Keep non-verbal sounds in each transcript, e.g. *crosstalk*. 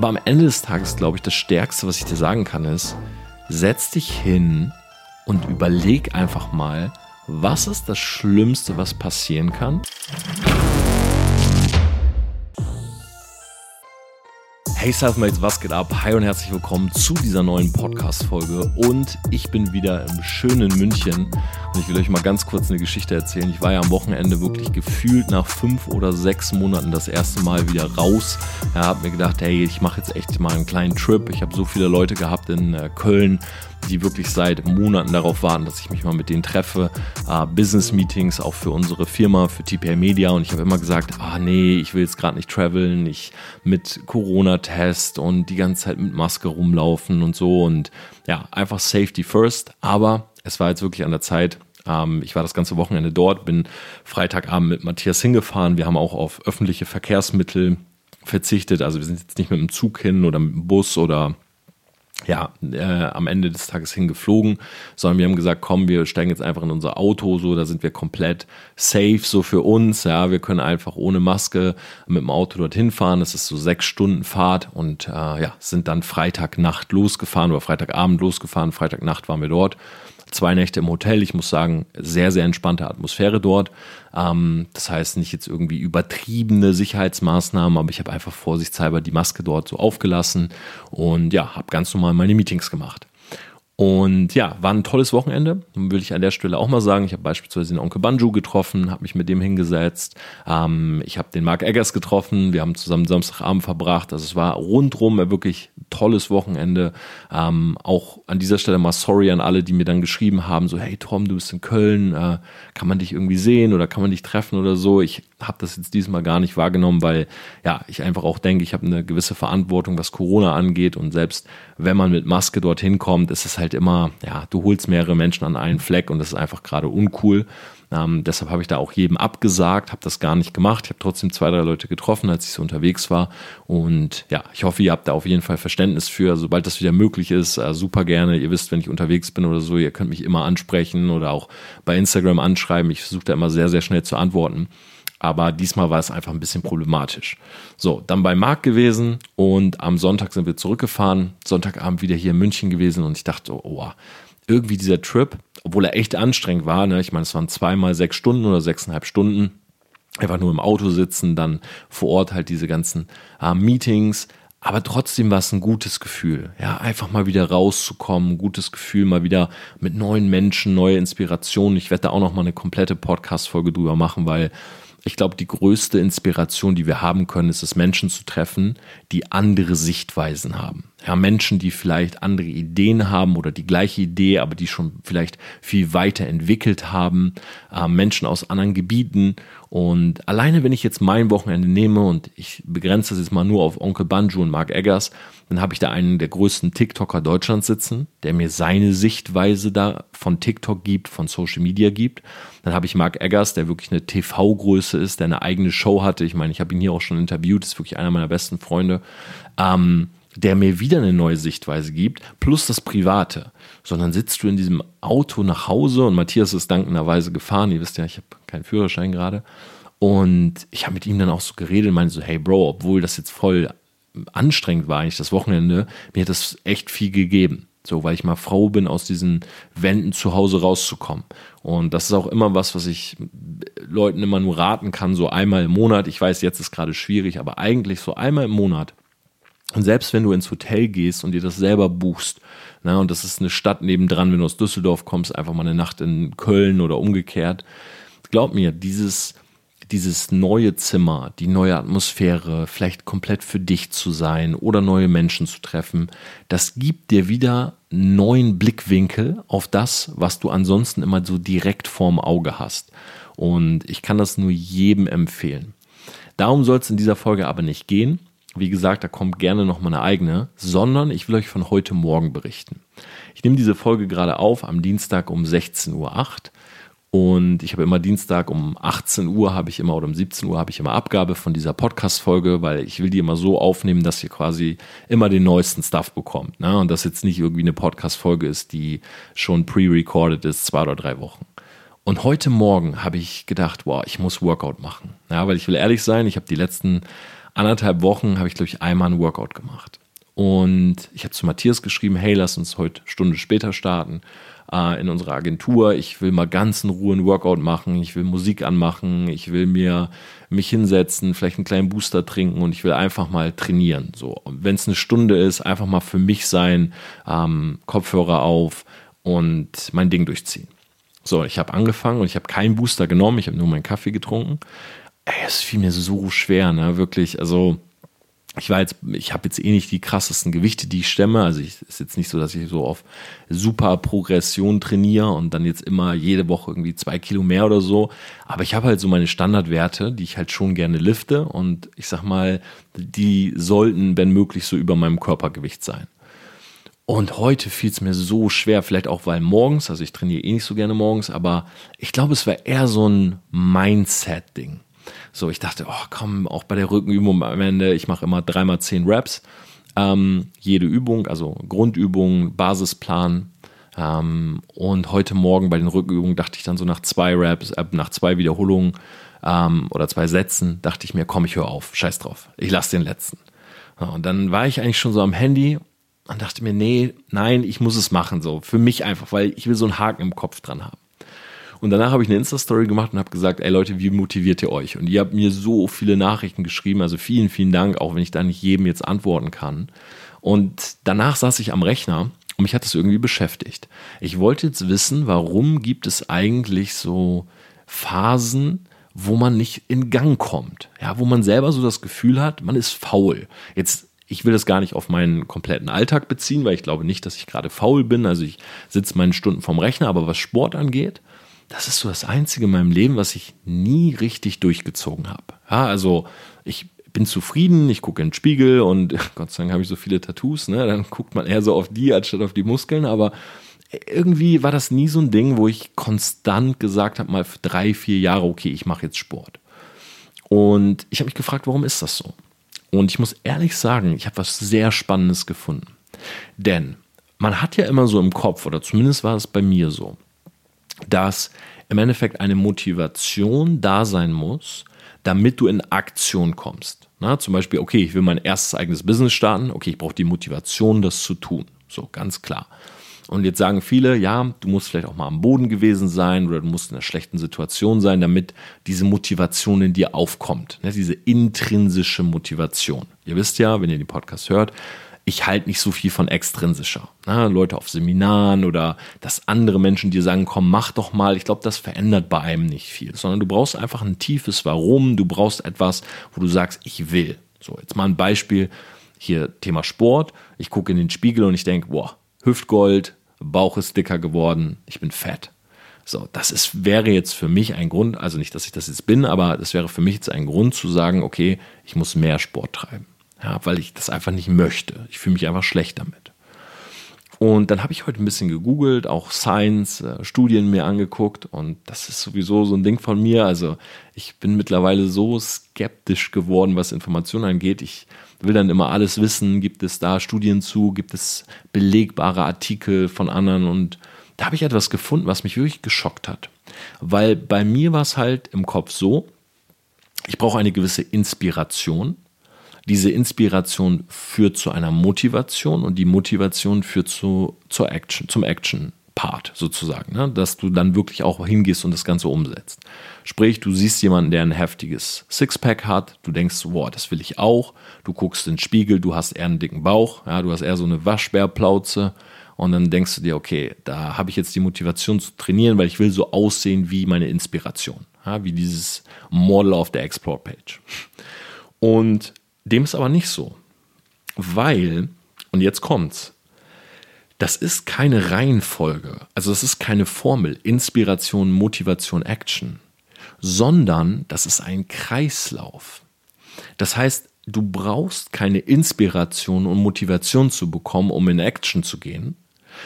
Aber am Ende des Tages, glaube ich, das Stärkste, was ich dir sagen kann, ist, setz dich hin und überleg einfach mal, was ist das Schlimmste, was passieren kann? Hey Selfmates, was geht ab? Hi und herzlich willkommen zu dieser neuen Podcast-Folge. Und ich bin wieder im schönen München. Und ich will euch mal ganz kurz eine Geschichte erzählen. Ich war ja am Wochenende wirklich gefühlt nach fünf oder sechs Monaten das erste Mal wieder raus. Ja, hab mir gedacht, hey, ich mache jetzt echt mal einen kleinen Trip. Ich habe so viele Leute gehabt in äh, Köln, die wirklich seit Monaten darauf warten, dass ich mich mal mit denen treffe. Äh, Business-Meetings auch für unsere Firma, für TPA Media. Und ich habe immer gesagt, ah nee, ich will jetzt gerade nicht traveln, ich mit Corona-Test und die ganze Zeit mit Maske rumlaufen und so. Und ja, einfach Safety first. Aber es war jetzt wirklich an der Zeit, ähm, ich war das ganze Wochenende dort, bin Freitagabend mit Matthias hingefahren. Wir haben auch auf öffentliche Verkehrsmittel verzichtet. Also wir sind jetzt nicht mit dem Zug hin oder mit dem Bus oder ja, äh, am Ende des Tages hingeflogen, sondern wir haben gesagt, komm, wir steigen jetzt einfach in unser Auto, so, da sind wir komplett safe, so für uns, ja, wir können einfach ohne Maske mit dem Auto dorthin fahren, das ist so sechs Stunden Fahrt und äh, ja, sind dann Freitagnacht losgefahren oder Freitagabend losgefahren, Freitagnacht waren wir dort zwei Nächte im Hotel. Ich muss sagen, sehr, sehr entspannte Atmosphäre dort. Ähm, das heißt nicht jetzt irgendwie übertriebene Sicherheitsmaßnahmen, aber ich habe einfach vorsichtshalber die Maske dort so aufgelassen und ja, habe ganz normal meine Meetings gemacht. Und ja, war ein tolles Wochenende, will ich an der Stelle auch mal sagen. Ich habe beispielsweise den Onkel Banjo getroffen, habe mich mit dem hingesetzt. Ähm, ich habe den Mark Eggers getroffen, wir haben zusammen Samstagabend verbracht. Also es war rundrum wirklich tolles Wochenende. Ähm, auch an dieser Stelle mal sorry an alle, die mir dann geschrieben haben, so hey Tom, du bist in Köln, äh, kann man dich irgendwie sehen oder kann man dich treffen oder so. Ich habe das jetzt diesmal gar nicht wahrgenommen, weil ja, ich einfach auch denke, ich habe eine gewisse Verantwortung, was Corona angeht und selbst wenn man mit Maske dorthin kommt, ist es halt immer, ja, du holst mehrere Menschen an einen Fleck und das ist einfach gerade uncool. Ähm, deshalb habe ich da auch jedem abgesagt, habe das gar nicht gemacht. Ich habe trotzdem zwei, drei Leute getroffen, als ich so unterwegs war. Und ja, ich hoffe, ihr habt da auf jeden Fall Verständnis für. Sobald das wieder möglich ist, äh, super gerne. Ihr wisst, wenn ich unterwegs bin oder so, ihr könnt mich immer ansprechen oder auch bei Instagram anschreiben. Ich versuche da immer sehr, sehr schnell zu antworten. Aber diesmal war es einfach ein bisschen problematisch. So, dann bei Marc gewesen und am Sonntag sind wir zurückgefahren. Sonntagabend wieder hier in München gewesen und ich dachte, oh, irgendwie dieser Trip, obwohl er echt anstrengend war, ne? ich meine, es waren zweimal sechs Stunden oder sechseinhalb Stunden, einfach nur im Auto sitzen, dann vor Ort halt diese ganzen äh, Meetings, aber trotzdem war es ein gutes Gefühl, ja, einfach mal wieder rauszukommen, gutes Gefühl, mal wieder mit neuen Menschen, neue Inspirationen. Ich werde da auch noch mal eine komplette Podcast-Folge drüber machen, weil ich glaube, die größte Inspiration, die wir haben können, ist es, Menschen zu treffen, die andere Sichtweisen haben. Ja, Menschen, die vielleicht andere Ideen haben oder die gleiche Idee, aber die schon vielleicht viel weiter entwickelt haben. Äh, Menschen aus anderen Gebieten. Und alleine, wenn ich jetzt mein Wochenende nehme und ich begrenze das jetzt mal nur auf Onkel Banjo und Mark Eggers, dann habe ich da einen der größten TikToker Deutschlands sitzen, der mir seine Sichtweise da von TikTok gibt, von Social Media gibt. Dann habe ich Mark Eggers, der wirklich eine TV-Größe ist, der eine eigene Show hatte. Ich meine, ich habe ihn hier auch schon interviewt, ist wirklich einer meiner besten Freunde. Ähm, der mir wieder eine neue Sichtweise gibt, plus das Private. Sondern sitzt du in diesem Auto nach Hause und Matthias ist dankenderweise gefahren. Ihr wisst ja, ich habe keinen Führerschein gerade. Und ich habe mit ihm dann auch so geredet und meinte so, hey Bro, obwohl das jetzt voll anstrengend war eigentlich das Wochenende, mir hat das echt viel gegeben. So, weil ich mal froh bin, aus diesen Wänden zu Hause rauszukommen. Und das ist auch immer was, was ich Leuten immer nur raten kann, so einmal im Monat. Ich weiß, jetzt ist gerade schwierig, aber eigentlich so einmal im Monat. Und selbst wenn du ins Hotel gehst und dir das selber buchst, na, und das ist eine Stadt nebendran, wenn du aus Düsseldorf kommst, einfach mal eine Nacht in Köln oder umgekehrt. Glaub mir, dieses, dieses neue Zimmer, die neue Atmosphäre, vielleicht komplett für dich zu sein oder neue Menschen zu treffen, das gibt dir wieder neuen Blickwinkel auf das, was du ansonsten immer so direkt vorm Auge hast. Und ich kann das nur jedem empfehlen. Darum soll es in dieser Folge aber nicht gehen. Wie gesagt, da kommt gerne noch mal eine eigene, sondern ich will euch von heute Morgen berichten. Ich nehme diese Folge gerade auf am Dienstag um 16.08 Uhr und ich habe immer Dienstag um 18 Uhr habe ich immer oder um 17 Uhr habe ich immer Abgabe von dieser Podcast-Folge, weil ich will die immer so aufnehmen, dass ihr quasi immer den neuesten Stuff bekommt. Ne? Und das jetzt nicht irgendwie eine Podcast-Folge ist, die schon pre-recorded ist, zwei oder drei Wochen. Und heute Morgen habe ich gedacht, wow, ich muss Workout machen. Ja, weil ich will ehrlich sein, ich habe die letzten anderthalb Wochen habe ich, glaube ich, einmal ein Workout gemacht. Und ich habe zu Matthias geschrieben, hey, lass uns heute Stunde später starten äh, in unserer Agentur. Ich will mal ganz in Ruhe ein Workout machen. Ich will Musik anmachen. Ich will mir mich hinsetzen, vielleicht einen kleinen Booster trinken und ich will einfach mal trainieren. So, wenn es eine Stunde ist, einfach mal für mich sein, ähm, Kopfhörer auf und mein Ding durchziehen. So, ich habe angefangen und ich habe keinen Booster genommen. Ich habe nur meinen Kaffee getrunken. Ey, es fiel mir so schwer, ne? Wirklich, also ich war jetzt, ich habe jetzt eh nicht die krassesten Gewichte, die ich stemme. Also es ist jetzt nicht so, dass ich so auf super Progression trainiere und dann jetzt immer jede Woche irgendwie zwei Kilo mehr oder so. Aber ich habe halt so meine Standardwerte, die ich halt schon gerne lifte und ich sag mal, die sollten, wenn möglich, so über meinem Körpergewicht sein. Und heute fiel es mir so schwer, vielleicht auch weil morgens, also ich trainiere eh nicht so gerne morgens, aber ich glaube, es war eher so ein Mindset-Ding. So, ich dachte, oh komm, auch bei der Rückenübung am Ende, ich mache immer dreimal zehn Reps. Ähm, jede Übung, also Grundübung, Basisplan. Ähm, und heute Morgen bei den Rückenübungen dachte ich dann so nach zwei Reps, äh, nach zwei Wiederholungen ähm, oder zwei Sätzen, dachte ich mir, komm, ich höre auf, scheiß drauf, ich lasse den letzten. und dann war ich eigentlich schon so am Handy und dachte mir, nee, nein, ich muss es machen, so für mich einfach, weil ich will so einen Haken im Kopf dran haben. Und danach habe ich eine Insta-Story gemacht und habe gesagt, ey Leute, wie motiviert ihr euch? Und ihr habt mir so viele Nachrichten geschrieben, also vielen, vielen Dank, auch wenn ich da nicht jedem jetzt antworten kann. Und danach saß ich am Rechner und mich hat es irgendwie beschäftigt. Ich wollte jetzt wissen, warum gibt es eigentlich so Phasen, wo man nicht in Gang kommt, ja, wo man selber so das Gefühl hat, man ist faul. Jetzt ich will das gar nicht auf meinen kompletten Alltag beziehen, weil ich glaube nicht, dass ich gerade faul bin. Also ich sitze meine Stunden vom Rechner, aber was Sport angeht, das ist so das Einzige in meinem Leben, was ich nie richtig durchgezogen habe. Ja, also ich bin zufrieden, ich gucke in den Spiegel und *laughs* Gott sei Dank habe ich so viele Tattoos, ne? Dann guckt man eher so auf die anstatt auf die Muskeln, aber irgendwie war das nie so ein Ding, wo ich konstant gesagt habe, mal für drei, vier Jahre, okay, ich mache jetzt Sport. Und ich habe mich gefragt, warum ist das so? Und ich muss ehrlich sagen, ich habe was sehr Spannendes gefunden. Denn man hat ja immer so im Kopf, oder zumindest war es bei mir so, dass im Endeffekt eine Motivation da sein muss, damit du in Aktion kommst. Na, zum Beispiel, okay, ich will mein erstes eigenes Business starten, okay, ich brauche die Motivation, das zu tun. So, ganz klar. Und jetzt sagen viele, ja, du musst vielleicht auch mal am Boden gewesen sein oder du musst in einer schlechten Situation sein, damit diese Motivation in dir aufkommt. Ne, diese intrinsische Motivation. Ihr wisst ja, wenn ihr den Podcast hört, ich halte nicht so viel von extrinsischer. Na, Leute auf Seminaren oder dass andere Menschen dir sagen, komm, mach doch mal. Ich glaube, das verändert bei einem nicht viel, sondern du brauchst einfach ein tiefes Warum. Du brauchst etwas, wo du sagst, ich will. So, jetzt mal ein Beispiel. Hier Thema Sport. Ich gucke in den Spiegel und ich denke, boah, Hüftgold, Bauch ist dicker geworden, ich bin fett. So, das ist, wäre jetzt für mich ein Grund, also nicht, dass ich das jetzt bin, aber das wäre für mich jetzt ein Grund zu sagen, okay, ich muss mehr Sport treiben. Ja, weil ich das einfach nicht möchte. Ich fühle mich einfach schlecht damit. Und dann habe ich heute ein bisschen gegoogelt, auch Science, äh, Studien mir angeguckt und das ist sowieso so ein Ding von mir. Also ich bin mittlerweile so skeptisch geworden, was Informationen angeht. Ich will dann immer alles wissen. Gibt es da Studien zu? Gibt es belegbare Artikel von anderen? Und da habe ich etwas gefunden, was mich wirklich geschockt hat. Weil bei mir war es halt im Kopf so, ich brauche eine gewisse Inspiration diese Inspiration führt zu einer Motivation und die Motivation führt zu, zur Action, zum Action. Part sozusagen, ne? dass du dann wirklich auch hingehst und das Ganze umsetzt. Sprich, du siehst jemanden, der ein heftiges Sixpack hat, du denkst, boah, das will ich auch. Du guckst in den Spiegel, du hast eher einen dicken Bauch, ja, du hast eher so eine Waschbärplauze und dann denkst du dir, okay, da habe ich jetzt die Motivation zu trainieren, weil ich will so aussehen wie meine Inspiration, ja, wie dieses Model auf der Explore-Page. Und dem ist aber nicht so. Weil, und jetzt kommt's, das ist keine Reihenfolge, also das ist keine Formel, Inspiration, Motivation, Action, sondern das ist ein Kreislauf. Das heißt, du brauchst keine Inspiration und Motivation zu bekommen, um in Action zu gehen,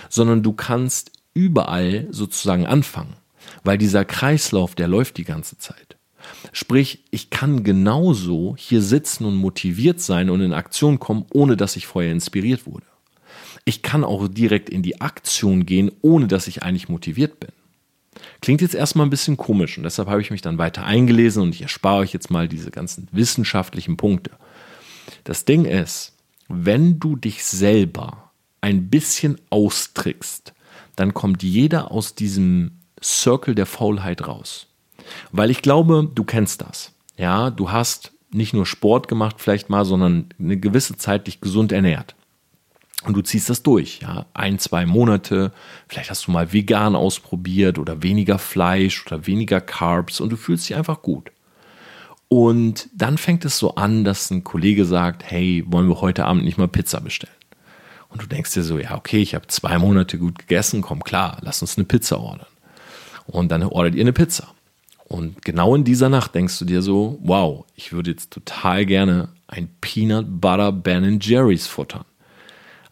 sondern du kannst überall sozusagen anfangen, weil dieser Kreislauf, der läuft die ganze Zeit. Sprich, ich kann genauso hier sitzen und motiviert sein und in Aktion kommen, ohne dass ich vorher inspiriert wurde. Ich kann auch direkt in die Aktion gehen, ohne dass ich eigentlich motiviert bin. Klingt jetzt erstmal ein bisschen komisch und deshalb habe ich mich dann weiter eingelesen und ich erspare euch jetzt mal diese ganzen wissenschaftlichen Punkte. Das Ding ist, wenn du dich selber ein bisschen austrickst, dann kommt jeder aus diesem Circle der Faulheit raus. Weil ich glaube, du kennst das. Ja, du hast nicht nur Sport gemacht vielleicht mal, sondern eine gewisse Zeit dich gesund ernährt. Und du ziehst das durch, ja, ein, zwei Monate. Vielleicht hast du mal vegan ausprobiert oder weniger Fleisch oder weniger Carbs und du fühlst dich einfach gut. Und dann fängt es so an, dass ein Kollege sagt, hey, wollen wir heute Abend nicht mal Pizza bestellen? Und du denkst dir so, ja, okay, ich habe zwei Monate gut gegessen, komm klar, lass uns eine Pizza ordern. Und dann ordert ihr eine Pizza. Und genau in dieser Nacht denkst du dir so, wow, ich würde jetzt total gerne ein Peanut Butter Ben Jerry's futtern.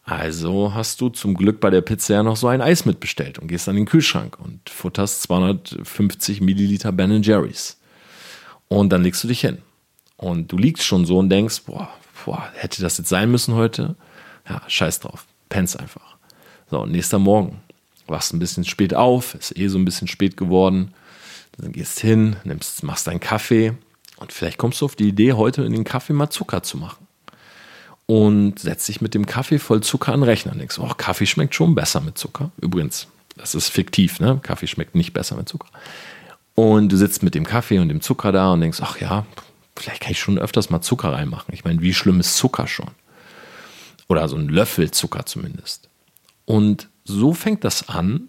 Also hast du zum Glück bei der Pizza ja noch so ein Eis mitbestellt und gehst an den Kühlschrank und futterst 250 Milliliter Ben Jerry's. Und dann legst du dich hin. Und du liegst schon so und denkst, boah, boah, hätte das jetzt sein müssen heute? Ja, scheiß drauf. Pennst einfach. So, nächster Morgen. Wachst ein bisschen spät auf, ist eh so ein bisschen spät geworden dann gehst hin, nimmst, machst deinen Kaffee und vielleicht kommst du auf die Idee, heute in den Kaffee mal Zucker zu machen. Und setzt dich mit dem Kaffee voll Zucker an den Rechner und denkst, oh, Kaffee schmeckt schon besser mit Zucker. Übrigens, das ist fiktiv, ne? Kaffee schmeckt nicht besser mit Zucker. Und du sitzt mit dem Kaffee und dem Zucker da und denkst, ach ja, vielleicht kann ich schon öfters mal Zucker reinmachen. Ich meine, wie schlimm ist Zucker schon? Oder so ein Löffel Zucker zumindest. Und so fängt das an,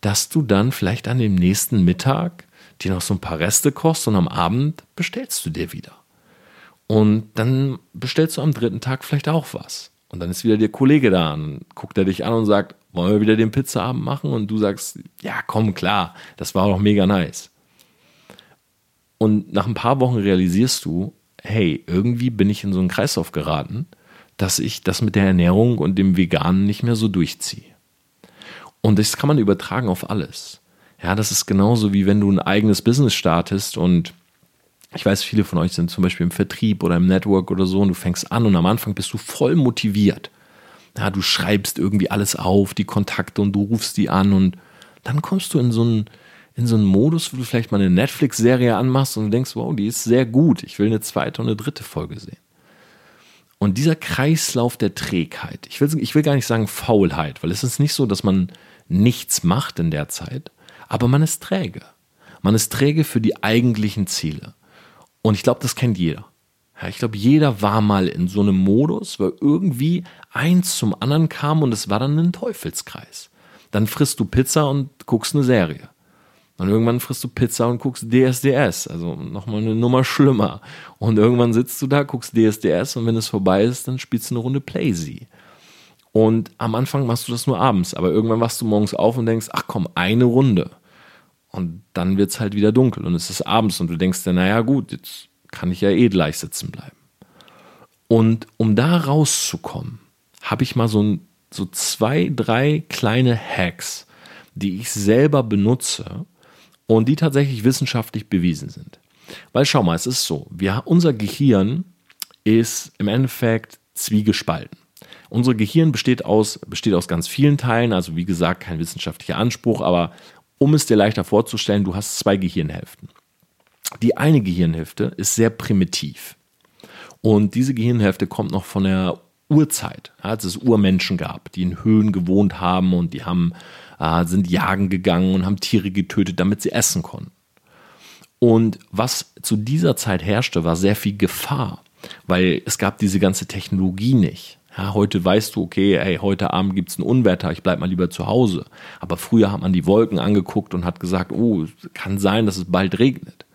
dass du dann vielleicht an dem nächsten Mittag dir noch so ein paar Reste kochst und am Abend bestellst du dir wieder. Und dann bestellst du am dritten Tag vielleicht auch was. Und dann ist wieder der Kollege da und guckt er dich an und sagt, wollen wir wieder den Pizzaabend machen? Und du sagst, ja, komm, klar, das war doch mega nice. Und nach ein paar Wochen realisierst du, hey, irgendwie bin ich in so einen Kreislauf geraten, dass ich das mit der Ernährung und dem Veganen nicht mehr so durchziehe. Und das kann man übertragen auf alles. Ja, das ist genauso wie wenn du ein eigenes Business startest und ich weiß, viele von euch sind zum Beispiel im Vertrieb oder im Network oder so und du fängst an und am Anfang bist du voll motiviert. Ja, du schreibst irgendwie alles auf, die Kontakte und du rufst die an und dann kommst du in so einen, in so einen Modus, wo du vielleicht mal eine Netflix-Serie anmachst und du denkst, wow, die ist sehr gut, ich will eine zweite und eine dritte Folge sehen. Und dieser Kreislauf der Trägheit, ich will, ich will gar nicht sagen Faulheit, weil es ist nicht so, dass man nichts macht in der Zeit, aber man ist träge. Man ist träge für die eigentlichen Ziele. Und ich glaube, das kennt jeder. Ja, ich glaube, jeder war mal in so einem Modus, weil irgendwie eins zum anderen kam und es war dann ein Teufelskreis. Dann frisst du Pizza und guckst eine Serie. Und irgendwann frisst du Pizza und guckst DSDS, also nochmal eine Nummer schlimmer. Und irgendwann sitzt du da, guckst DSDS und wenn es vorbei ist, dann spielst du eine Runde Playsee. Und am Anfang machst du das nur abends, aber irgendwann wachst du morgens auf und denkst, ach komm, eine Runde. Und dann wird es halt wieder dunkel und es ist abends und du denkst dir, naja gut, jetzt kann ich ja eh gleich sitzen bleiben. Und um da rauszukommen, habe ich mal so, so zwei, drei kleine Hacks, die ich selber benutze und die tatsächlich wissenschaftlich bewiesen sind. Weil schau mal, es ist so, wir, unser Gehirn ist im Endeffekt zwiegespalten. Unser Gehirn besteht aus, besteht aus ganz vielen Teilen, also wie gesagt, kein wissenschaftlicher Anspruch, aber um es dir leichter vorzustellen, du hast zwei Gehirnhälften. Die eine Gehirnhälfte ist sehr primitiv. Und diese Gehirnhälfte kommt noch von der Urzeit, als es Urmenschen gab, die in Höhlen gewohnt haben und die haben, äh, sind jagen gegangen und haben Tiere getötet, damit sie essen konnten. Und was zu dieser Zeit herrschte, war sehr viel Gefahr, weil es gab diese ganze Technologie nicht. Ja, heute weißt du, okay, ey, heute Abend gibt es ein Unwetter, ich bleib mal lieber zu Hause. Aber früher hat man die Wolken angeguckt und hat gesagt, oh, kann sein, dass es bald regnet.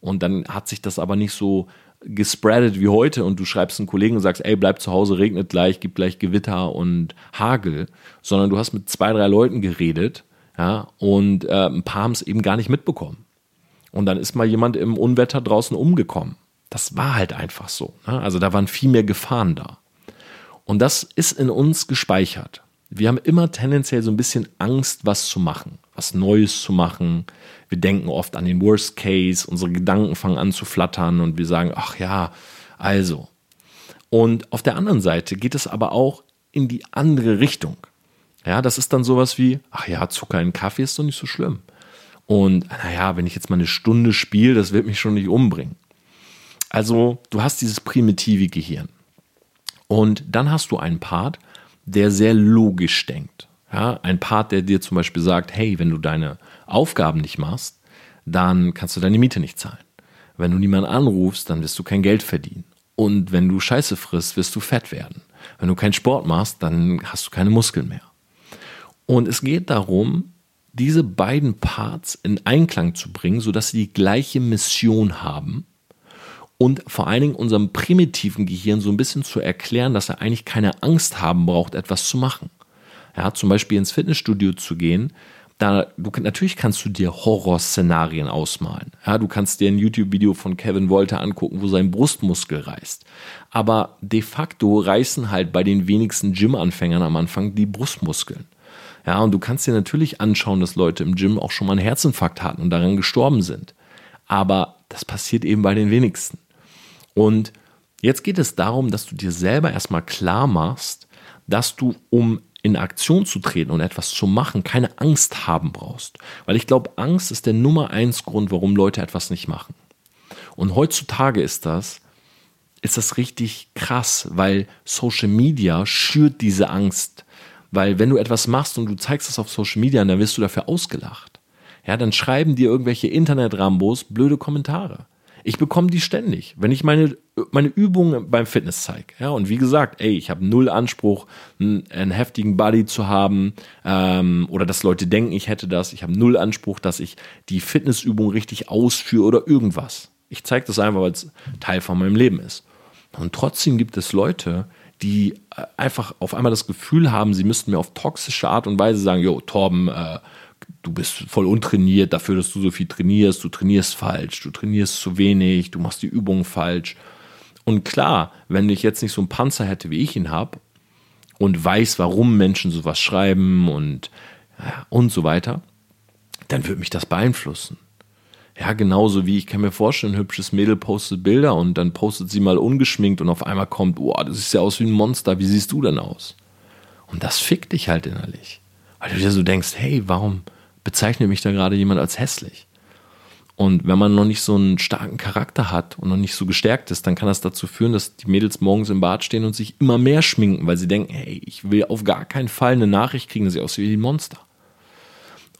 Und dann hat sich das aber nicht so gespreadet wie heute und du schreibst einen Kollegen und sagst, ey, bleib zu Hause, regnet gleich, gibt gleich Gewitter und Hagel, sondern du hast mit zwei, drei Leuten geredet, ja, und äh, ein paar haben es eben gar nicht mitbekommen. Und dann ist mal jemand im Unwetter draußen umgekommen. Das war halt einfach so. Ne? Also da waren viel mehr Gefahren da. Und das ist in uns gespeichert. Wir haben immer tendenziell so ein bisschen Angst, was zu machen, was Neues zu machen. Wir denken oft an den Worst Case, unsere Gedanken fangen an zu flattern und wir sagen, ach ja, also. Und auf der anderen Seite geht es aber auch in die andere Richtung. Ja, das ist dann sowas wie, ach ja, Zucker in Kaffee ist doch nicht so schlimm. Und naja, wenn ich jetzt mal eine Stunde spiele, das wird mich schon nicht umbringen. Also, du hast dieses primitive Gehirn. Und dann hast du einen Part, der sehr logisch denkt. Ja, ein Part, der dir zum Beispiel sagt, hey, wenn du deine Aufgaben nicht machst, dann kannst du deine Miete nicht zahlen. Wenn du niemanden anrufst, dann wirst du kein Geld verdienen. Und wenn du Scheiße frisst, wirst du fett werden. Wenn du keinen Sport machst, dann hast du keine Muskeln mehr. Und es geht darum, diese beiden Parts in Einklang zu bringen, sodass sie die gleiche Mission haben und vor allen Dingen unserem primitiven Gehirn so ein bisschen zu erklären, dass er eigentlich keine Angst haben braucht, etwas zu machen. Ja, zum Beispiel ins Fitnessstudio zu gehen, da, du, natürlich kannst du dir Horrorszenarien ausmalen. Ja, du kannst dir ein YouTube-Video von Kevin Wolter angucken, wo sein Brustmuskel reißt. Aber de facto reißen halt bei den wenigsten Gym-Anfängern am Anfang die Brustmuskeln. Ja, und du kannst dir natürlich anschauen, dass Leute im Gym auch schon mal einen Herzinfarkt hatten und daran gestorben sind. Aber das passiert eben bei den wenigsten. Und jetzt geht es darum, dass du dir selber erstmal klar machst, dass du, um in Aktion zu treten und etwas zu machen, keine Angst haben brauchst. Weil ich glaube, Angst ist der Nummer eins Grund, warum Leute etwas nicht machen. Und heutzutage ist das, ist das richtig krass, weil Social Media schürt diese Angst. Weil wenn du etwas machst und du zeigst es auf Social Media, dann wirst du dafür ausgelacht. Ja, dann schreiben dir irgendwelche Internet-Rambos blöde Kommentare. Ich bekomme die ständig, wenn ich meine, meine Übungen beim Fitness zeige. Ja, und wie gesagt, ey, ich habe null Anspruch, einen, einen, heftigen Body zu haben ähm, oder dass Leute denken, ich hätte das. Ich habe null Anspruch, dass ich die Fitnessübung richtig ausführe oder irgendwas. Ich zeige das einfach, weil es Teil von meinem Leben ist. Und trotzdem gibt es Leute, die äh, einfach auf einmal das Gefühl haben, sie müssten mir auf toxische Art und Weise sagen, jo, Torben, äh, du bist voll untrainiert dafür, dass du so viel trainierst, du trainierst falsch, du trainierst zu wenig, du machst die Übungen falsch. Und klar, wenn ich jetzt nicht so einen Panzer hätte, wie ich ihn habe, und weiß, warum Menschen sowas schreiben und, und so weiter, dann würde mich das beeinflussen. Ja, genauso wie ich kann mir vorstellen, ein hübsches Mädel postet Bilder und dann postet sie mal ungeschminkt und auf einmal kommt, oh, das sieht ja aus wie ein Monster, wie siehst du denn aus? Und das fickt dich halt innerlich. Weil du dir so denkst, hey, warum, bezeichnet mich da gerade jemand als hässlich. Und wenn man noch nicht so einen starken Charakter hat und noch nicht so gestärkt ist, dann kann das dazu führen, dass die Mädels morgens im Bad stehen und sich immer mehr schminken, weil sie denken, hey, ich will auf gar keinen Fall eine Nachricht kriegen, dass ich aussehe wie ein Monster.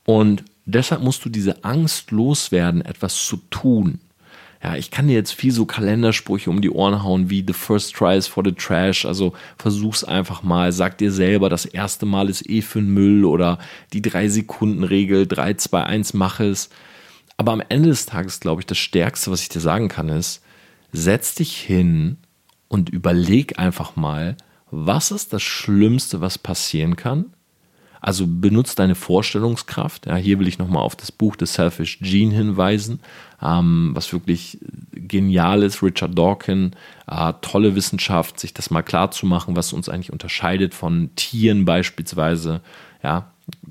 Und deshalb musst du diese Angst loswerden, etwas zu tun. Ja, ich kann dir jetzt viel so Kalendersprüche um die Ohren hauen, wie The First Try is for the Trash. Also versuch's einfach mal. Sag dir selber, das erste Mal ist eh für den Müll oder die 3-Sekunden-Regel, 3, 2, 1, mach es. Aber am Ende des Tages, glaube ich, das Stärkste, was ich dir sagen kann, ist, setz dich hin und überleg einfach mal, was ist das Schlimmste, was passieren kann? Also benutzt deine Vorstellungskraft. Ja, hier will ich nochmal auf das Buch The Selfish Gene hinweisen, ähm, was wirklich genial ist. Richard Dawkins, äh, tolle Wissenschaft, sich das mal klar zu machen, was uns eigentlich unterscheidet von Tieren beispielsweise. Ja,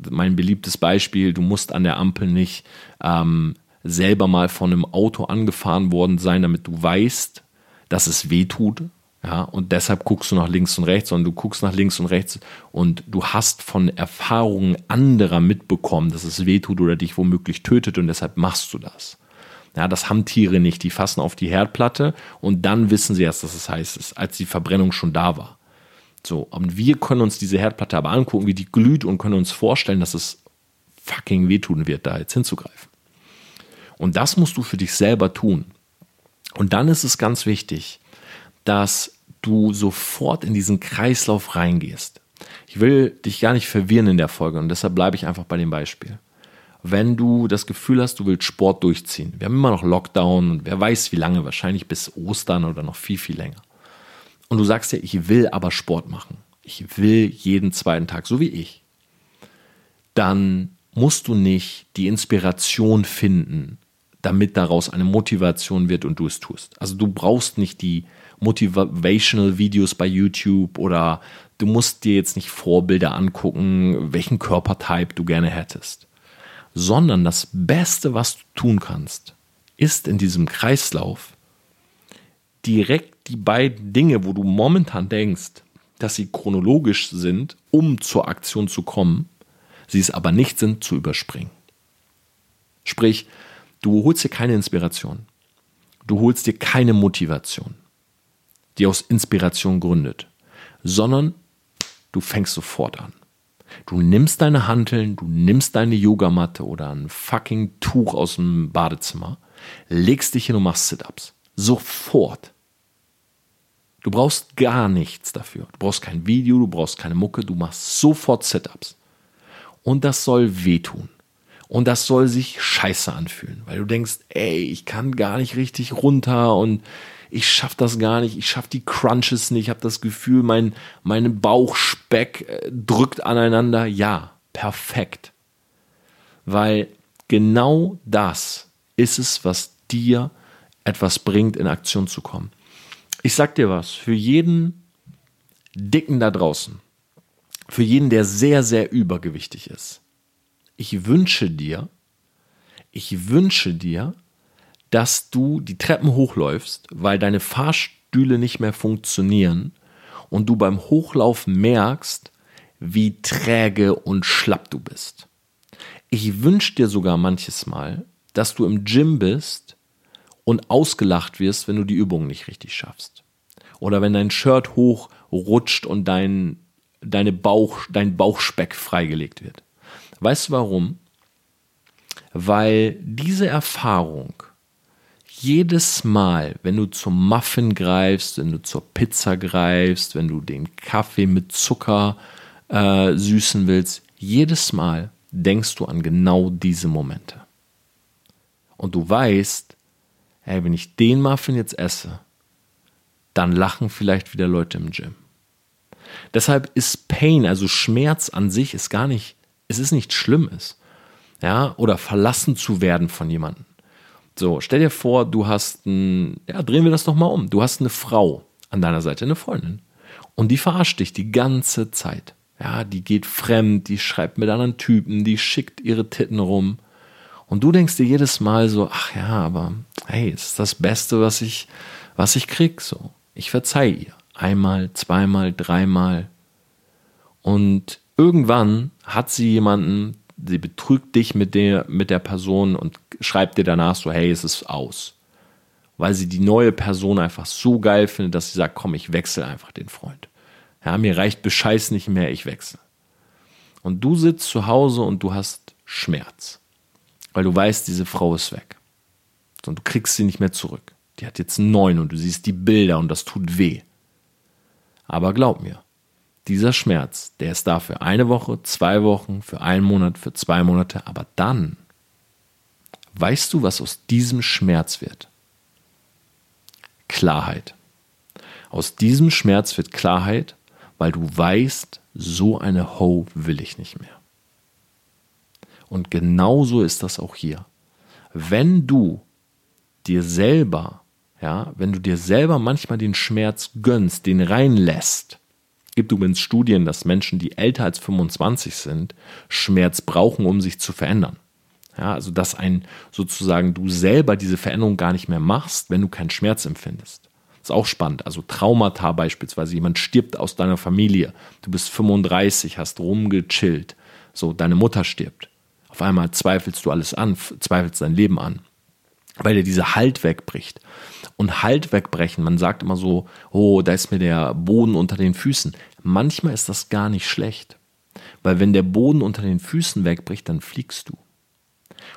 mein beliebtes Beispiel, du musst an der Ampel nicht ähm, selber mal von einem Auto angefahren worden sein, damit du weißt, dass es weh tut, ja, und deshalb guckst du nach links und rechts, sondern du guckst nach links und rechts und du hast von Erfahrungen anderer mitbekommen, dass es wehtut oder dich womöglich tötet und deshalb machst du das. Ja, das haben Tiere nicht. Die fassen auf die Herdplatte und dann wissen sie erst, dass es heiß ist, als die Verbrennung schon da war. So, und wir können uns diese Herdplatte aber angucken, wie die glüht und können uns vorstellen, dass es fucking wehtun wird, da jetzt hinzugreifen. Und das musst du für dich selber tun. Und dann ist es ganz wichtig, dass du sofort in diesen Kreislauf reingehst. Ich will dich gar nicht verwirren in der Folge und deshalb bleibe ich einfach bei dem Beispiel. Wenn du das Gefühl hast, du willst Sport durchziehen, wir haben immer noch Lockdown und wer weiß wie lange, wahrscheinlich bis Ostern oder noch viel, viel länger. Und du sagst ja, ich will aber Sport machen. Ich will jeden zweiten Tag, so wie ich. Dann musst du nicht die Inspiration finden, damit daraus eine Motivation wird und du es tust. Also du brauchst nicht die Motivational Videos bei YouTube oder du musst dir jetzt nicht Vorbilder angucken, welchen Körpertype du gerne hättest, sondern das Beste, was du tun kannst, ist in diesem Kreislauf direkt die beiden Dinge, wo du momentan denkst, dass sie chronologisch sind, um zur Aktion zu kommen, sie es aber nicht sind, zu überspringen. Sprich, du holst dir keine Inspiration, du holst dir keine Motivation die aus Inspiration gründet. sondern du fängst sofort an. Du nimmst deine Hanteln, du nimmst deine Yogamatte oder ein fucking Tuch aus dem Badezimmer, legst dich hin und machst Sit-ups. Sofort. Du brauchst gar nichts dafür. Du brauchst kein Video, du brauchst keine Mucke, du machst sofort Sit-ups. Und das soll wehtun. Und das soll sich scheiße anfühlen, weil du denkst, ey, ich kann gar nicht richtig runter und ich schaffe das gar nicht, ich schaffe die Crunches nicht, ich habe das Gefühl, mein, mein Bauchspeck äh, drückt aneinander. Ja, perfekt. Weil genau das ist es, was dir etwas bringt, in Aktion zu kommen. Ich sag dir was, für jeden Dicken da draußen, für jeden, der sehr, sehr übergewichtig ist, ich wünsche dir, ich wünsche dir, dass du die Treppen hochläufst, weil deine Fahrstühle nicht mehr funktionieren und du beim Hochlaufen merkst, wie träge und schlapp du bist. Ich wünsche dir sogar manches Mal, dass du im Gym bist und ausgelacht wirst, wenn du die Übung nicht richtig schaffst. Oder wenn dein Shirt hochrutscht und dein, deine Bauch, dein Bauchspeck freigelegt wird. Weißt du warum? Weil diese Erfahrung jedes Mal, wenn du zum Muffin greifst, wenn du zur Pizza greifst, wenn du den Kaffee mit Zucker äh, süßen willst, jedes Mal denkst du an genau diese Momente. Und du weißt, hey, wenn ich den Muffin jetzt esse, dann lachen vielleicht wieder Leute im Gym. Deshalb ist Pain, also Schmerz an sich, ist gar nicht, es ist nichts Schlimmes. Ja, oder verlassen zu werden von jemandem. So, stell dir vor, du hast ein, ja, drehen wir das doch mal um. Du hast eine Frau an deiner Seite, eine Freundin. Und die verarscht dich die ganze Zeit. Ja, die geht fremd, die schreibt mit anderen Typen, die schickt ihre Titten rum. Und du denkst dir jedes Mal so, ach ja, aber hey, es ist das Beste, was ich, was ich krieg, so. Ich verzeih ihr. Einmal, zweimal, dreimal. Und irgendwann hat sie jemanden, sie betrügt dich mit der, mit der Person und schreibt dir danach so, hey, es ist aus. Weil sie die neue Person einfach so geil findet, dass sie sagt, komm, ich wechsle einfach den Freund. Ja, mir reicht Bescheiß nicht mehr, ich wechsle. Und du sitzt zu Hause und du hast Schmerz. Weil du weißt, diese Frau ist weg. Und du kriegst sie nicht mehr zurück. Die hat jetzt neuen und du siehst die Bilder und das tut weh. Aber glaub mir, dieser Schmerz, der ist da für eine Woche, zwei Wochen, für einen Monat, für zwei Monate, aber dann weißt du, was aus diesem Schmerz wird? Klarheit. Aus diesem Schmerz wird Klarheit, weil du weißt, so eine Ho will ich nicht mehr. Und genauso ist das auch hier. Wenn du dir selber, ja, wenn du dir selber manchmal den Schmerz gönnst, den reinlässt, gibt übrigens Studien, dass Menschen, die älter als 25 sind, Schmerz brauchen, um sich zu verändern. Ja, also dass ein sozusagen du selber diese Veränderung gar nicht mehr machst, wenn du keinen Schmerz empfindest. Das ist auch spannend. Also Traumata beispielsweise, jemand stirbt aus deiner Familie, du bist 35, hast rumgechillt, so deine Mutter stirbt. Auf einmal zweifelst du alles an, zweifelst dein Leben an, weil dir dieser Halt wegbricht. Und Halt wegbrechen, man sagt immer so, oh, da ist mir der Boden unter den Füßen. Manchmal ist das gar nicht schlecht, weil wenn der Boden unter den Füßen wegbricht, dann fliegst du.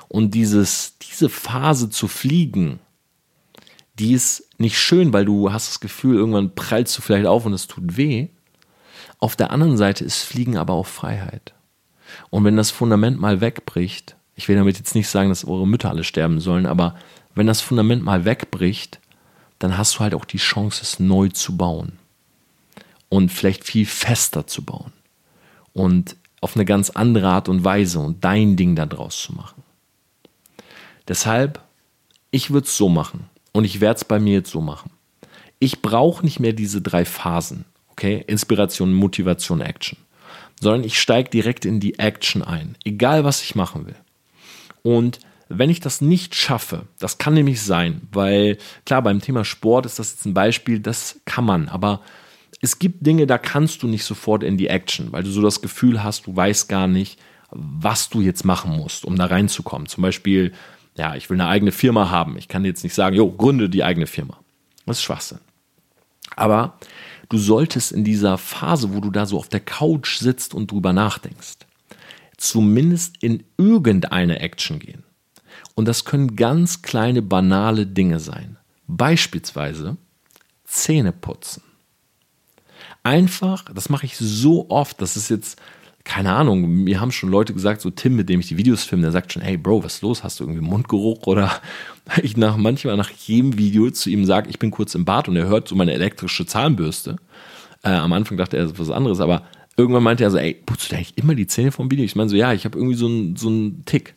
Und dieses, diese Phase zu fliegen, die ist nicht schön, weil du hast das Gefühl, irgendwann prallst du vielleicht auf und es tut weh. Auf der anderen Seite ist Fliegen aber auch Freiheit. Und wenn das Fundament mal wegbricht, ich will damit jetzt nicht sagen, dass eure Mütter alle sterben sollen, aber wenn das Fundament mal wegbricht, dann hast du halt auch die Chance, es neu zu bauen. Und vielleicht viel fester zu bauen. Und auf eine ganz andere Art und Weise und dein Ding da draus zu machen. Deshalb, ich würde es so machen und ich werde es bei mir jetzt so machen. Ich brauche nicht mehr diese drei Phasen, okay? Inspiration, Motivation, Action. Sondern ich steige direkt in die Action ein, egal was ich machen will. Und wenn ich das nicht schaffe, das kann nämlich sein, weil klar, beim Thema Sport ist das jetzt ein Beispiel, das kann man, aber es gibt Dinge, da kannst du nicht sofort in die Action, weil du so das Gefühl hast, du weißt gar nicht, was du jetzt machen musst, um da reinzukommen. Zum Beispiel ja, ich will eine eigene Firma haben. Ich kann jetzt nicht sagen, jo, gründe die eigene Firma. Das ist Schwachsinn. Aber du solltest in dieser Phase, wo du da so auf der Couch sitzt und drüber nachdenkst, zumindest in irgendeine Action gehen. Und das können ganz kleine, banale Dinge sein. Beispielsweise Zähne putzen. Einfach, das mache ich so oft, das ist jetzt, keine Ahnung, mir haben schon Leute gesagt, so Tim, mit dem ich die Videos filme, der sagt schon, hey Bro, was ist los? Hast du irgendwie Mundgeruch? Oder *laughs* ich nach manchmal nach jedem Video zu ihm sage, ich bin kurz im Bad und er hört so meine elektrische Zahnbürste. Äh, am Anfang dachte er, das ist was anderes, aber irgendwann meinte er so, ey, putzt du eigentlich immer die Zähne vom Video? Ich meine so, ja, ich habe irgendwie so einen so einen Tick.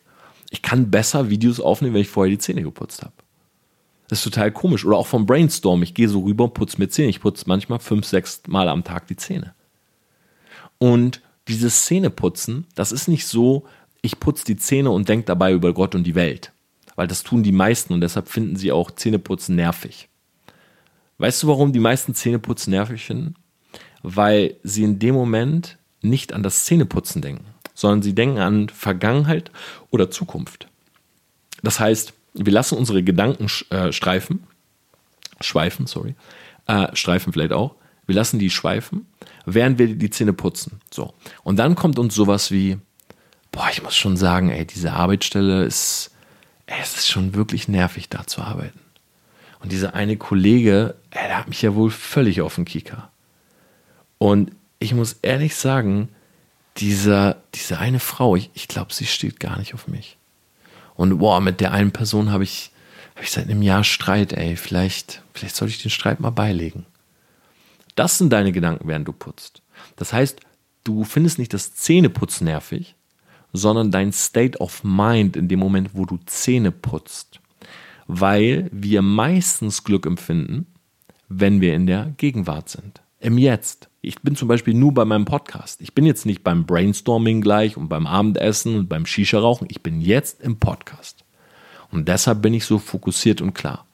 Ich kann besser Videos aufnehmen, wenn ich vorher die Zähne geputzt habe. Das ist total komisch. Oder auch vom Brainstorm. Ich gehe so rüber und putze mir Zähne. Ich putze manchmal fünf, sechs Mal am Tag die Zähne. Und dieses Zähneputzen, das ist nicht so, ich putze die Zähne und denke dabei über Gott und die Welt. Weil das tun die meisten und deshalb finden sie auch Zähneputzen nervig. Weißt du, warum die meisten Zähneputzen nervig finden? Weil sie in dem Moment nicht an das Zähneputzen denken, sondern sie denken an Vergangenheit oder Zukunft. Das heißt, wir lassen unsere Gedanken äh, streifen, schweifen, sorry, äh, streifen vielleicht auch. Wir lassen die schweifen, während wir die Zähne putzen. So. Und dann kommt uns sowas wie, boah, ich muss schon sagen, ey, diese Arbeitsstelle ist, ey, es ist schon wirklich nervig, da zu arbeiten. Und dieser eine Kollege, ey, der hat mich ja wohl völlig auf den Kieker. Und ich muss ehrlich sagen, dieser, diese eine Frau, ich, ich glaube, sie steht gar nicht auf mich. Und boah, mit der einen Person habe ich, hab ich seit einem Jahr Streit, ey. Vielleicht, vielleicht sollte ich den Streit mal beilegen. Das sind deine Gedanken, während du putzt. Das heißt, du findest nicht das Zähneputzen nervig, sondern dein State of Mind in dem Moment, wo du Zähne putzt. Weil wir meistens Glück empfinden, wenn wir in der Gegenwart sind. Im Jetzt. Ich bin zum Beispiel nur bei meinem Podcast. Ich bin jetzt nicht beim Brainstorming gleich und beim Abendessen und beim Shisha-Rauchen. Ich bin jetzt im Podcast. Und deshalb bin ich so fokussiert und klar.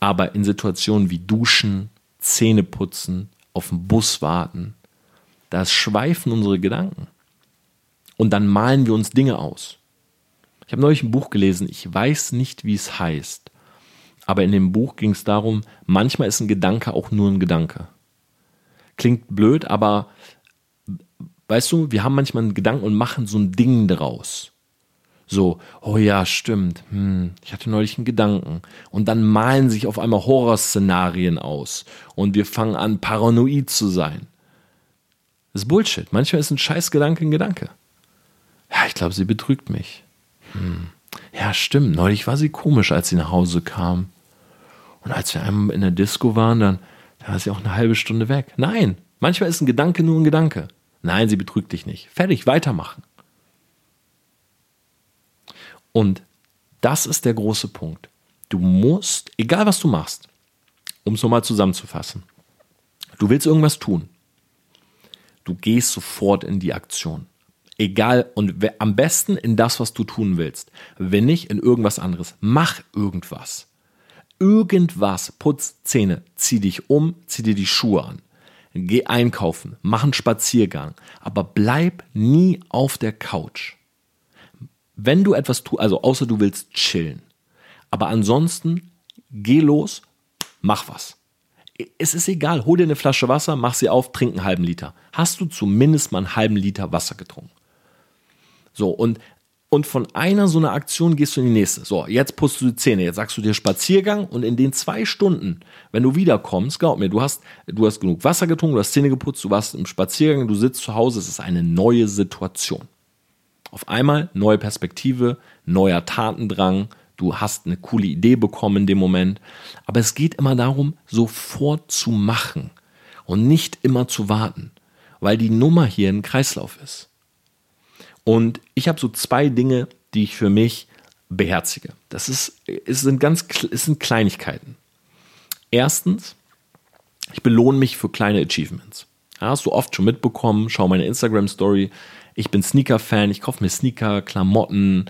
Aber in Situationen wie Duschen, Zähne putzen, auf den Bus warten, da schweifen unsere Gedanken. Und dann malen wir uns Dinge aus. Ich habe neulich ein Buch gelesen, ich weiß nicht, wie es heißt. Aber in dem Buch ging es darum, manchmal ist ein Gedanke auch nur ein Gedanke. Klingt blöd, aber weißt du, wir haben manchmal einen Gedanken und machen so ein Ding draus. So, oh ja, stimmt. Hm, ich hatte neulich einen Gedanken. Und dann malen sich auf einmal Horrorszenarien aus. Und wir fangen an, paranoid zu sein. Das ist Bullshit. Manchmal ist ein Scheißgedanke ein Gedanke. Ja, ich glaube, sie betrügt mich. Hm. Ja, stimmt. Neulich war sie komisch, als sie nach Hause kam. Und als wir einmal in der Disco waren, dann, dann war sie auch eine halbe Stunde weg. Nein, manchmal ist ein Gedanke nur ein Gedanke. Nein, sie betrügt dich nicht. Fertig, weitermachen. Und das ist der große Punkt. Du musst, egal was du machst, um es nochmal zusammenzufassen, du willst irgendwas tun. Du gehst sofort in die Aktion. Egal und am besten in das, was du tun willst. Wenn nicht in irgendwas anderes. Mach irgendwas. Irgendwas. Putz Zähne. Zieh dich um. Zieh dir die Schuhe an. Geh einkaufen. Mach einen Spaziergang. Aber bleib nie auf der Couch wenn du etwas tust, also außer du willst chillen. Aber ansonsten geh los, mach was. Es ist egal, hol dir eine Flasche Wasser, mach sie auf, trink einen halben Liter. Hast du zumindest mal einen halben Liter Wasser getrunken. So, und, und von einer so einer Aktion gehst du in die nächste. So, jetzt putzt du die Zähne, jetzt sagst du dir Spaziergang und in den zwei Stunden, wenn du wiederkommst, glaub mir, du hast, du hast genug Wasser getrunken, du hast Zähne geputzt, du warst im Spaziergang, du sitzt zu Hause, es ist eine neue Situation. Auf einmal neue Perspektive, neuer Tatendrang, du hast eine coole Idee bekommen in dem Moment. Aber es geht immer darum, sofort zu machen und nicht immer zu warten, weil die Nummer hier ein Kreislauf ist. Und ich habe so zwei Dinge, die ich für mich beherzige. Das ist, es sind ganz, es sind Kleinigkeiten. Erstens, ich belohne mich für kleine Achievements. Ja, hast du oft schon mitbekommen, schau meine Instagram-Story. Ich bin Sneaker-Fan, ich kaufe mir Sneaker, Klamotten,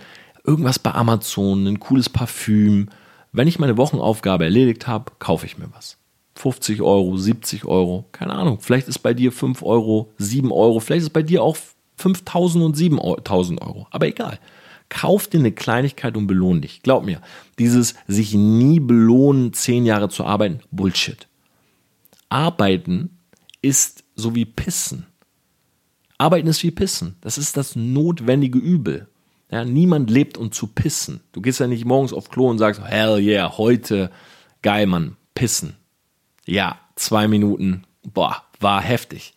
irgendwas bei Amazon, ein cooles Parfüm. Wenn ich meine Wochenaufgabe erledigt habe, kaufe ich mir was. 50 Euro, 70 Euro, keine Ahnung. Vielleicht ist bei dir 5 Euro, 7 Euro, vielleicht ist bei dir auch 5000 und 7000 Euro. Aber egal. Kauf dir eine Kleinigkeit und belohn dich. Glaub mir, dieses sich nie belohnen, 10 Jahre zu arbeiten, Bullshit. Arbeiten ist so wie Pissen. Arbeiten ist wie Pissen. Das ist das notwendige Übel. Ja, niemand lebt, um zu pissen. Du gehst ja nicht morgens auf Klo und sagst, hell yeah, heute, geil, Mann, pissen. Ja, zwei Minuten, boah, war heftig.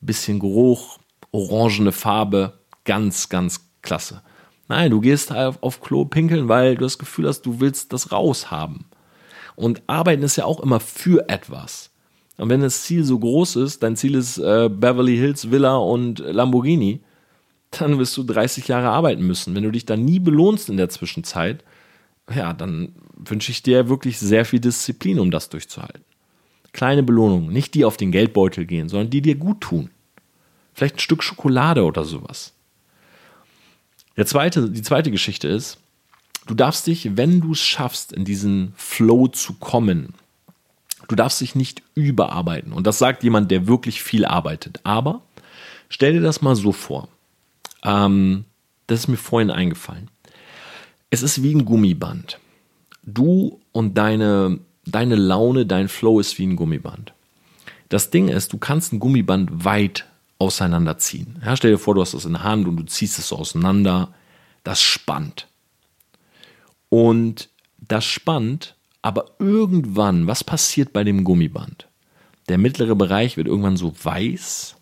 Bisschen Geruch, orangene Farbe, ganz, ganz klasse. Nein, du gehst auf, auf Klo pinkeln, weil du das Gefühl hast, du willst das raushaben. Und arbeiten ist ja auch immer für etwas. Und wenn das Ziel so groß ist, dein Ziel ist äh, Beverly Hills Villa und Lamborghini, dann wirst du 30 Jahre arbeiten müssen. Wenn du dich dann nie belohnst in der Zwischenzeit, ja, dann wünsche ich dir wirklich sehr viel Disziplin, um das durchzuhalten. Kleine Belohnungen, nicht die auf den Geldbeutel gehen, sondern die dir gut tun. Vielleicht ein Stück Schokolade oder sowas. Der zweite, die zweite Geschichte ist, du darfst dich, wenn du es schaffst, in diesen Flow zu kommen, du darfst dich nicht überarbeiten. Und das sagt jemand, der wirklich viel arbeitet. Aber stell dir das mal so vor. Ähm, das ist mir vorhin eingefallen. Es ist wie ein Gummiband. Du und deine, deine Laune, dein Flow ist wie ein Gummiband. Das Ding ist, du kannst ein Gummiband weit auseinanderziehen. Ja, stell dir vor, du hast das in der Hand und du ziehst es so auseinander. Das spannt. Und das spannt, aber irgendwann, was passiert bei dem Gummiband? Der mittlere Bereich wird irgendwann so weiß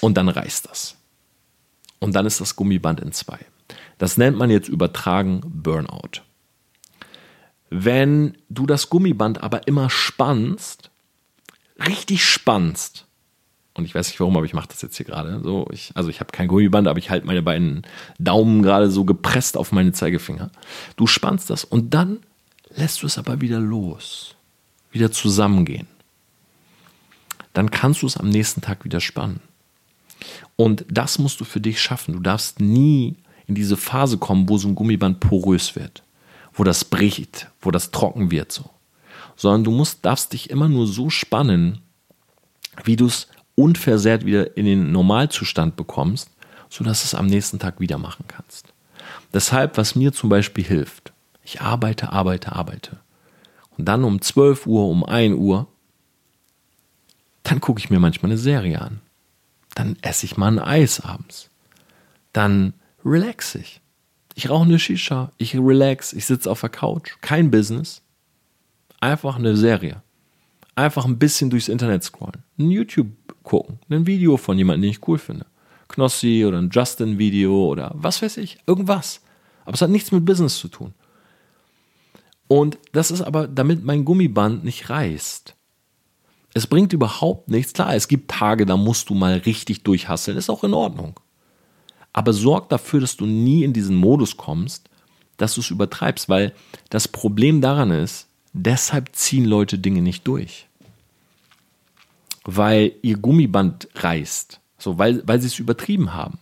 und dann reißt das. Und dann ist das Gummiband in zwei. Das nennt man jetzt übertragen Burnout. Wenn du das Gummiband aber immer spannst, richtig spannst, und ich weiß nicht warum, aber ich mache das jetzt hier gerade. So, ich, also ich habe kein Gummiband, aber ich halte meine beiden Daumen gerade so gepresst auf meine Zeigefinger. Du spannst das und dann lässt du es aber wieder los, wieder zusammengehen. Dann kannst du es am nächsten Tag wieder spannen. Und das musst du für dich schaffen. Du darfst nie in diese Phase kommen, wo so ein Gummiband porös wird, wo das bricht, wo das trocken wird so. Sondern du musst, darfst dich immer nur so spannen, wie du es unversehrt wieder in den Normalzustand bekommst, sodass du es am nächsten Tag wieder machen kannst. Deshalb, was mir zum Beispiel hilft, ich arbeite, arbeite, arbeite. Und dann um 12 Uhr, um 1 Uhr, dann gucke ich mir manchmal eine Serie an. Dann esse ich mal ein Eis abends. Dann relax ich. Ich rauche eine Shisha, ich relax, ich sitze auf der Couch. Kein Business. Einfach eine Serie. Einfach ein bisschen durchs Internet scrollen. Ein YouTube gucken. Ein Video von jemandem, den ich cool finde. Knossi oder ein Justin-Video oder was weiß ich. Irgendwas. Aber es hat nichts mit Business zu tun. Und das ist aber, damit mein Gummiband nicht reißt. Es bringt überhaupt nichts. Klar, es gibt Tage, da musst du mal richtig durchhasseln. Ist auch in Ordnung. Aber sorg dafür, dass du nie in diesen Modus kommst, dass du es übertreibst, weil das Problem daran ist, deshalb ziehen Leute Dinge nicht durch weil ihr Gummiband reißt, so, weil, weil sie es übertrieben haben.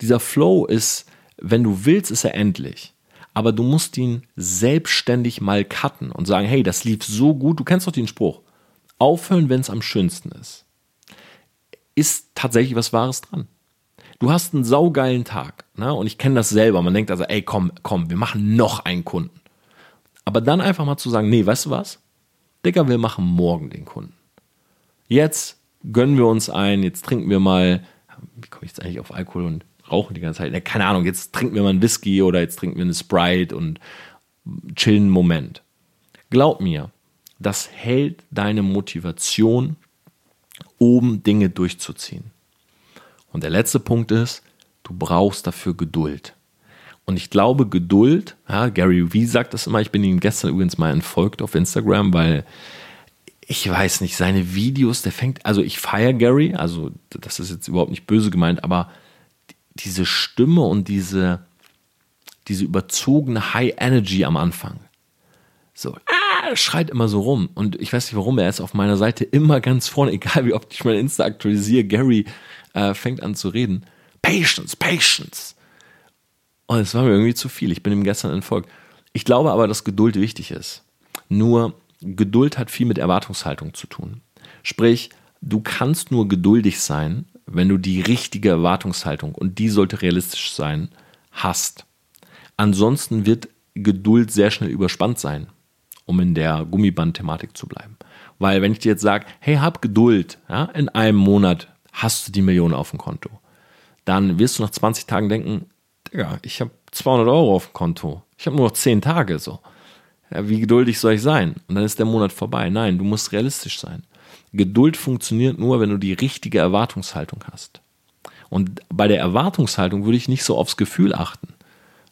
Dieser Flow ist, wenn du willst, ist er endlich. Aber du musst ihn selbstständig mal cutten und sagen, hey, das lief so gut, du kennst doch den Spruch. Aufhören, wenn es am schönsten ist. Ist tatsächlich was Wahres dran. Du hast einen saugeilen Tag, ne? Und ich kenne das selber. Man denkt also, ey, komm, komm, wir machen noch einen Kunden. Aber dann einfach mal zu sagen, nee, weißt du was? Digga, wir machen morgen den Kunden. Jetzt gönnen wir uns ein, jetzt trinken wir mal, wie komme ich jetzt eigentlich auf Alkohol und rauchen die ganze Zeit? keine Ahnung, jetzt trinken wir mal einen Whisky oder jetzt trinken wir eine Sprite und chillen einen Moment. Glaub mir, das hält deine Motivation, oben Dinge durchzuziehen. Und der letzte Punkt ist, du brauchst dafür Geduld. Und ich glaube, Geduld, ja, Gary Vee sagt das immer, ich bin ihm gestern übrigens mal entfolgt auf Instagram, weil ich weiß nicht, seine Videos, der fängt, also ich feiere Gary, also das ist jetzt überhaupt nicht böse gemeint, aber diese Stimme und diese, diese überzogene High Energy am Anfang. So, ah, schreit immer so rum. Und ich weiß nicht warum, er ist auf meiner Seite immer ganz vorne, *laughs* egal wie oft ich mein Insta aktualisiere, Gary äh, fängt an zu reden. Patience, Patience. Und es war mir irgendwie zu viel. Ich bin ihm gestern entfolgt. Ich glaube aber, dass Geduld wichtig ist. Nur Geduld hat viel mit Erwartungshaltung zu tun. Sprich, du kannst nur geduldig sein, wenn du die richtige Erwartungshaltung, und die sollte realistisch sein, hast. Ansonsten wird Geduld sehr schnell überspannt sein, um in der Gummiband-Thematik zu bleiben. Weil wenn ich dir jetzt sage, hey, hab Geduld, ja, in einem Monat hast du die Million auf dem Konto, dann wirst du nach 20 Tagen denken, Digga, ich habe 200 Euro auf dem Konto, ich habe nur noch 10 Tage so. Ja, wie geduldig soll ich sein? Und dann ist der Monat vorbei. Nein, du musst realistisch sein. Geduld funktioniert nur, wenn du die richtige Erwartungshaltung hast. Und bei der Erwartungshaltung würde ich nicht so aufs Gefühl achten,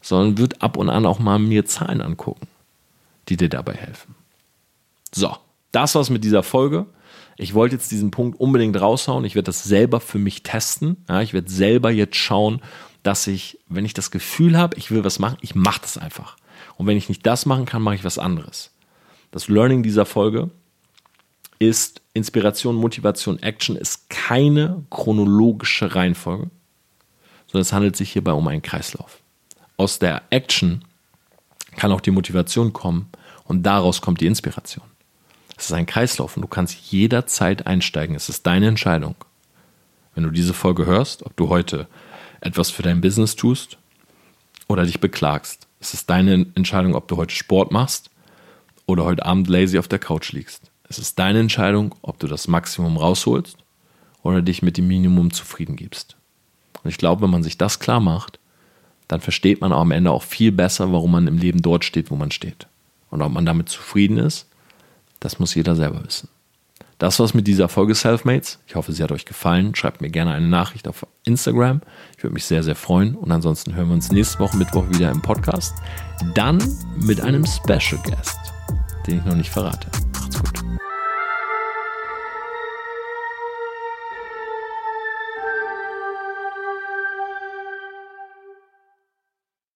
sondern würde ab und an auch mal mir Zahlen angucken, die dir dabei helfen. So, das war's mit dieser Folge. Ich wollte jetzt diesen Punkt unbedingt raushauen. Ich werde das selber für mich testen. Ja, ich werde selber jetzt schauen, dass ich, wenn ich das Gefühl habe, ich will was machen, ich mache das einfach. Und wenn ich nicht das machen kann, mache ich was anderes. Das Learning dieser Folge ist Inspiration, Motivation, Action ist keine chronologische Reihenfolge, sondern es handelt sich hierbei um einen Kreislauf. Aus der Action kann auch die Motivation kommen und daraus kommt die Inspiration. Es ist ein Kreislauf und du kannst jederzeit einsteigen. Es ist deine Entscheidung. Wenn du diese Folge hörst, ob du heute etwas für dein Business tust oder dich beklagst. Es ist deine Entscheidung, ob du heute Sport machst oder heute Abend lazy auf der Couch liegst. Es ist deine Entscheidung, ob du das Maximum rausholst oder dich mit dem Minimum zufrieden gibst. Und ich glaube, wenn man sich das klar macht, dann versteht man am Ende auch viel besser, warum man im Leben dort steht, wo man steht. Und ob man damit zufrieden ist, das muss jeder selber wissen. Das war's mit dieser Folge Selfmates. Ich hoffe, sie hat euch gefallen. Schreibt mir gerne eine Nachricht auf Instagram. Ich würde mich sehr, sehr freuen. Und ansonsten hören wir uns nächste Woche Mittwoch wieder im Podcast. Dann mit einem Special Guest, den ich noch nicht verrate.